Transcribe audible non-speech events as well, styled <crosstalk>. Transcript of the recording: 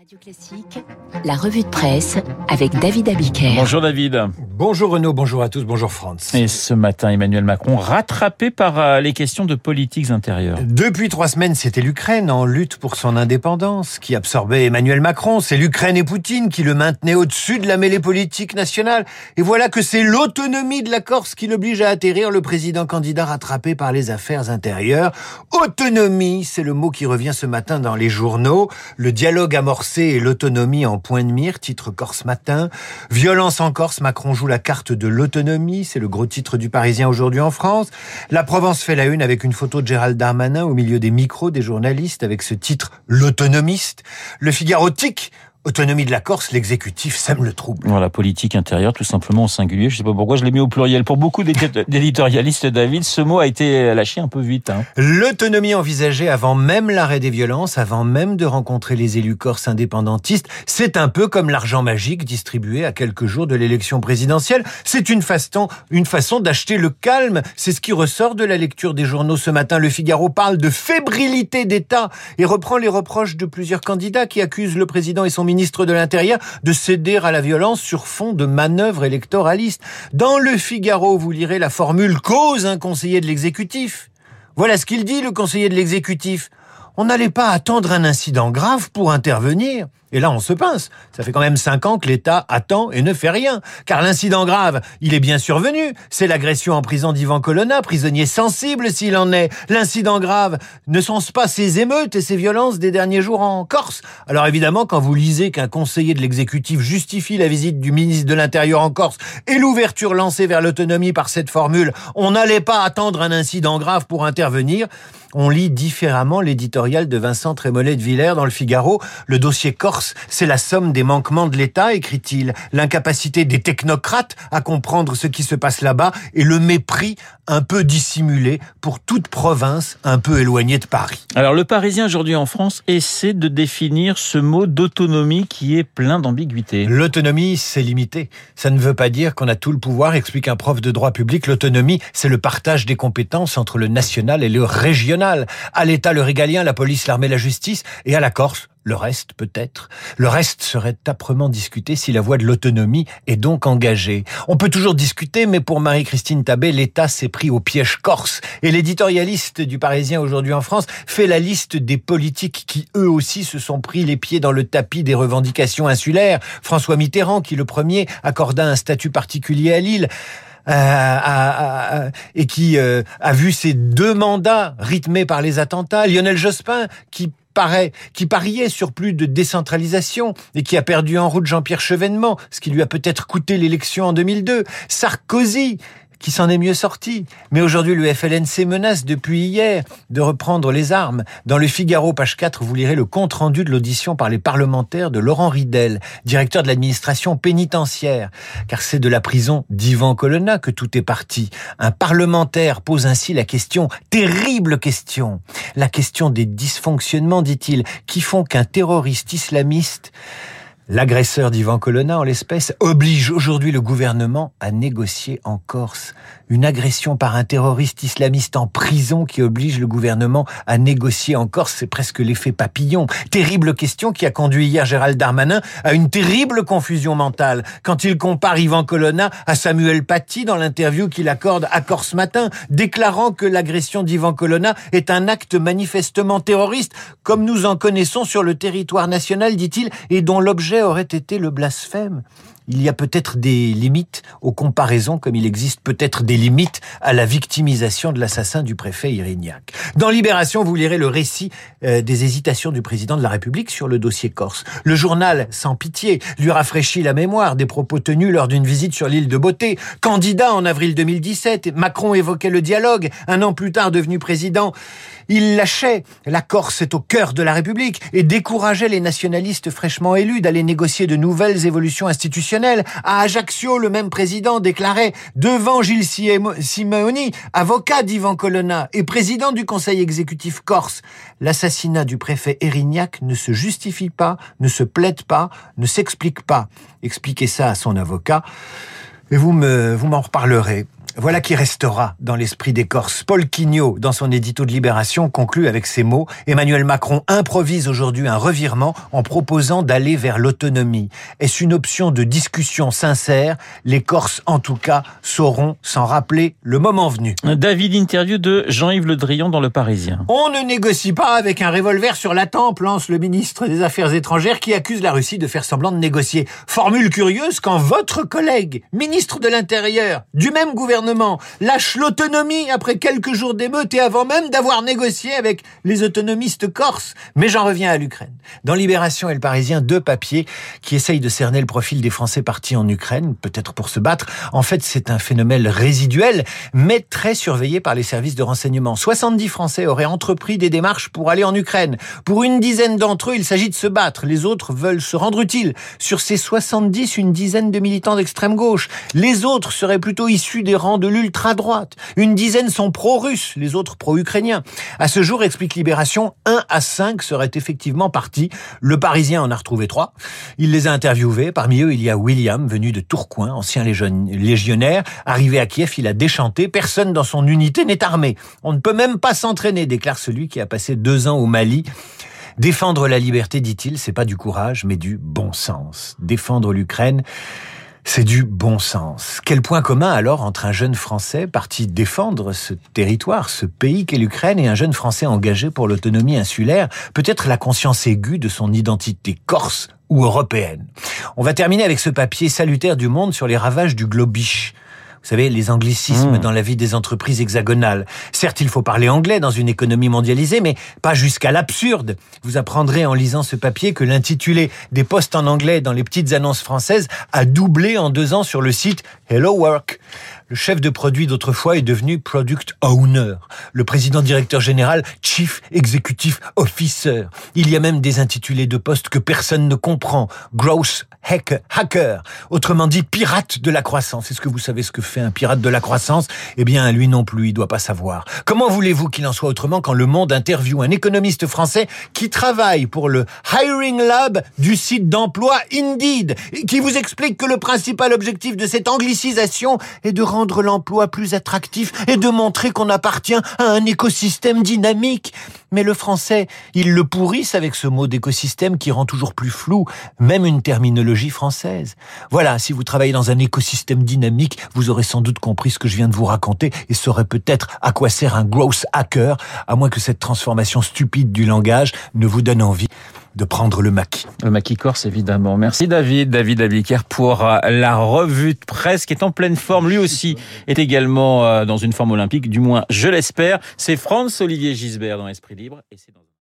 Radio Classique, la revue de presse avec David Abiker. Bonjour David. Bonjour Renaud, bonjour à tous, bonjour France. Et ce matin, Emmanuel Macron rattrapé par euh, les questions de politiques intérieures. Depuis trois semaines, c'était l'Ukraine en lutte pour son indépendance qui absorbait Emmanuel Macron. C'est l'Ukraine et Poutine qui le maintenaient au-dessus de la mêlée politique nationale. Et voilà que c'est l'autonomie de la Corse qui l'oblige à atterrir le président candidat rattrapé par les affaires intérieures. Autonomie, c'est le mot qui revient ce matin dans les journaux. Le dialogue amorcé et l'autonomie en point de mire, titre Corse Matin. Violence en Corse, Macron joue la carte de l'autonomie, c'est le gros titre du Parisien aujourd'hui en France. La Provence fait la une avec une photo de Gérald Darmanin au milieu des micros des journalistes avec ce titre L'autonomiste. Le Figaro tic Autonomie de la Corse, l'exécutif sème le trouble. Voilà, politique intérieure, tout simplement au singulier. Je sais pas pourquoi je l'ai mis au pluriel. Pour beaucoup <laughs> d'éditorialistes, David, ce mot a été lâché un peu vite. Hein. L'autonomie envisagée avant même l'arrêt des violences, avant même de rencontrer les élus corses indépendantistes, c'est un peu comme l'argent magique distribué à quelques jours de l'élection présidentielle. C'est une façon, une façon d'acheter le calme. C'est ce qui ressort de la lecture des journaux ce matin. Le Figaro parle de fébrilité d'État et reprend les reproches de plusieurs candidats qui accusent le président et son ministre de l'Intérieur de céder à la violence sur fond de manœuvres électoralistes. Dans le Figaro, vous lirez la formule cause un conseiller de l'exécutif. Voilà ce qu'il dit, le conseiller de l'exécutif. On n'allait pas attendre un incident grave pour intervenir. Et là, on se pince. Ça fait quand même cinq ans que l'État attend et ne fait rien. Car l'incident grave, il est bien survenu. C'est l'agression en prison d'Ivan Colonna, prisonnier sensible s'il en est. L'incident grave, ne sont-ce pas ces émeutes et ces violences des derniers jours en Corse Alors évidemment, quand vous lisez qu'un conseiller de l'exécutif justifie la visite du ministre de l'Intérieur en Corse et l'ouverture lancée vers l'autonomie par cette formule, on n'allait pas attendre un incident grave pour intervenir, on lit différemment l'éditorial de Vincent Trémollet de Villers dans le Figaro. Le dossier Corse, c'est la somme des manquements de l'État, écrit-il. L'incapacité des technocrates à comprendre ce qui se passe là-bas et le mépris un peu dissimulé pour toute province un peu éloignée de Paris. Alors le Parisien aujourd'hui en France essaie de définir ce mot d'autonomie qui est plein d'ambiguïté. L'autonomie, c'est limité. Ça ne veut pas dire qu'on a tout le pouvoir, explique un prof de droit public. L'autonomie, c'est le partage des compétences entre le national et le régional. À l'État, le régalien, la police, l'armée, la justice, et à la Corse, le reste, peut-être. Le reste serait âprement discuté si la voie de l'autonomie est donc engagée. On peut toujours discuter, mais pour Marie-Christine Tabé, l'État s'est pris au piège corse. Et l'éditorialiste du Parisien aujourd'hui en France fait la liste des politiques qui, eux aussi, se sont pris les pieds dans le tapis des revendications insulaires. François Mitterrand, qui le premier accorda un statut particulier à Lille. Euh, et qui euh, a vu ses deux mandats rythmés par les attentats. Lionel Jospin, qui paraît, qui pariait sur plus de décentralisation et qui a perdu en route Jean-Pierre Chevènement, ce qui lui a peut-être coûté l'élection en 2002. Sarkozy, qui s'en est mieux sorti. Mais aujourd'hui, le FLNC menace depuis hier de reprendre les armes. Dans le Figaro, page 4, vous lirez le compte-rendu de l'audition par les parlementaires de Laurent Ridel, directeur de l'administration pénitentiaire. Car c'est de la prison d'Ivan Colonna que tout est parti. Un parlementaire pose ainsi la question, terrible question, la question des dysfonctionnements, dit-il, qui font qu'un terroriste islamiste L'agresseur d'Ivan Colonna, en l'espèce, oblige aujourd'hui le gouvernement à négocier en Corse. Une agression par un terroriste islamiste en prison qui oblige le gouvernement à négocier en Corse, c'est presque l'effet papillon. Terrible question qui a conduit hier Gérald Darmanin à une terrible confusion mentale quand il compare Ivan Colonna à Samuel Paty dans l'interview qu'il accorde à Corse Matin, déclarant que l'agression d'Ivan Colonna est un acte manifestement terroriste, comme nous en connaissons sur le territoire national, dit-il, et dont l'objet aurait été le blasphème. Il y a peut-être des limites aux comparaisons, comme il existe peut-être des limites à la victimisation de l'assassin du préfet Irignac. Dans Libération, vous lirez le récit euh, des hésitations du président de la République sur le dossier corse. Le journal, sans pitié, lui rafraîchit la mémoire des propos tenus lors d'une visite sur l'île de Beauté. Candidat en avril 2017, Macron évoquait le dialogue. Un an plus tard, devenu président, il lâchait la Corse est au cœur de la République et décourageait les nationalistes fraîchement élus d'aller négocier de nouvelles évolutions institutionnelles. À Ajaccio, le même président déclarait devant Gilles Simeoni, avocat d'Ivan Colonna et président du conseil exécutif corse, l'assassinat du préfet Erignac ne se justifie pas, ne se plaide pas, ne s'explique pas. Expliquez ça à son avocat et vous vous m'en reparlerez. Voilà qui restera dans l'esprit des Corses. Paul Quignot, dans son édito de Libération, conclut avec ces mots. Emmanuel Macron improvise aujourd'hui un revirement en proposant d'aller vers l'autonomie. Est-ce une option de discussion sincère? Les Corses, en tout cas, sauront s'en rappeler le moment venu. David, interview de Jean-Yves Le Drian dans Le Parisien. On ne négocie pas avec un revolver sur la tempe, lance le ministre des Affaires étrangères qui accuse la Russie de faire semblant de négocier. Formule curieuse quand votre collègue, ministre de l'Intérieur, du même gouvernement, lâche l'autonomie après quelques jours d'émeute et avant même d'avoir négocié avec les autonomistes corses. Mais j'en reviens à l'Ukraine. Dans Libération et le Parisien, deux papiers qui essayent de cerner le profil des Français partis en Ukraine, peut-être pour se battre. En fait, c'est un phénomène résiduel, mais très surveillé par les services de renseignement. 70 Français auraient entrepris des démarches pour aller en Ukraine. Pour une dizaine d'entre eux, il s'agit de se battre. Les autres veulent se rendre utiles. Sur ces 70, une dizaine de militants d'extrême gauche. Les autres seraient plutôt issus des rangs de l'ultra-droite. Une dizaine sont pro-russes, les autres pro-ukrainiens. À ce jour, explique Libération, 1 à 5 seraient effectivement partis. Le Parisien en a retrouvé 3. Il les a interviewés. Parmi eux, il y a William, venu de Tourcoing, ancien légionnaire. Arrivé à Kiev, il a déchanté. Personne dans son unité n'est armé. On ne peut même pas s'entraîner, déclare celui qui a passé deux ans au Mali. Défendre la liberté, dit-il, c'est pas du courage, mais du bon sens. Défendre l'Ukraine, c'est du bon sens. Quel point commun alors entre un jeune Français parti défendre ce territoire, ce pays qu'est l'Ukraine, et un jeune Français engagé pour l'autonomie insulaire Peut-être la conscience aiguë de son identité corse ou européenne? On va terminer avec ce papier salutaire du monde sur les ravages du globish. Vous savez, les anglicismes mmh. dans la vie des entreprises hexagonales. Certes, il faut parler anglais dans une économie mondialisée, mais pas jusqu'à l'absurde. Vous apprendrez en lisant ce papier que l'intitulé des postes en anglais dans les petites annonces françaises a doublé en deux ans sur le site Hello Work. Le chef de produit d'autrefois est devenu Product Owner. Le président directeur général, Chief Executive Officer. Il y a même des intitulés de postes que personne ne comprend. Growth Hacker. Autrement dit, pirate de la croissance. Est-ce que vous savez ce que fait un pirate de la croissance? Eh bien, lui non plus, il doit pas savoir. Comment voulez-vous qu'il en soit autrement quand le monde interviewe un économiste français qui travaille pour le Hiring Lab du site d'emploi Indeed, qui vous explique que le principal objectif de cette anglicisation est de rendre rendre l'emploi plus attractif et de montrer qu'on appartient à un écosystème dynamique. Mais le français, il le pourrisse avec ce mot d'écosystème qui rend toujours plus flou, même une terminologie française. Voilà, si vous travaillez dans un écosystème dynamique, vous aurez sans doute compris ce que je viens de vous raconter et saurez peut-être à quoi sert un growth hacker, à moins que cette transformation stupide du langage ne vous donne envie de prendre le maquis. Le maquis corse, évidemment. Merci David, David Abiker pour euh, la revue de presse qui est en pleine forme. Lui aussi est également euh, dans une forme olympique, du moins je l'espère. C'est Franz Olivier Gisbert dans Esprit Libre et c'est dans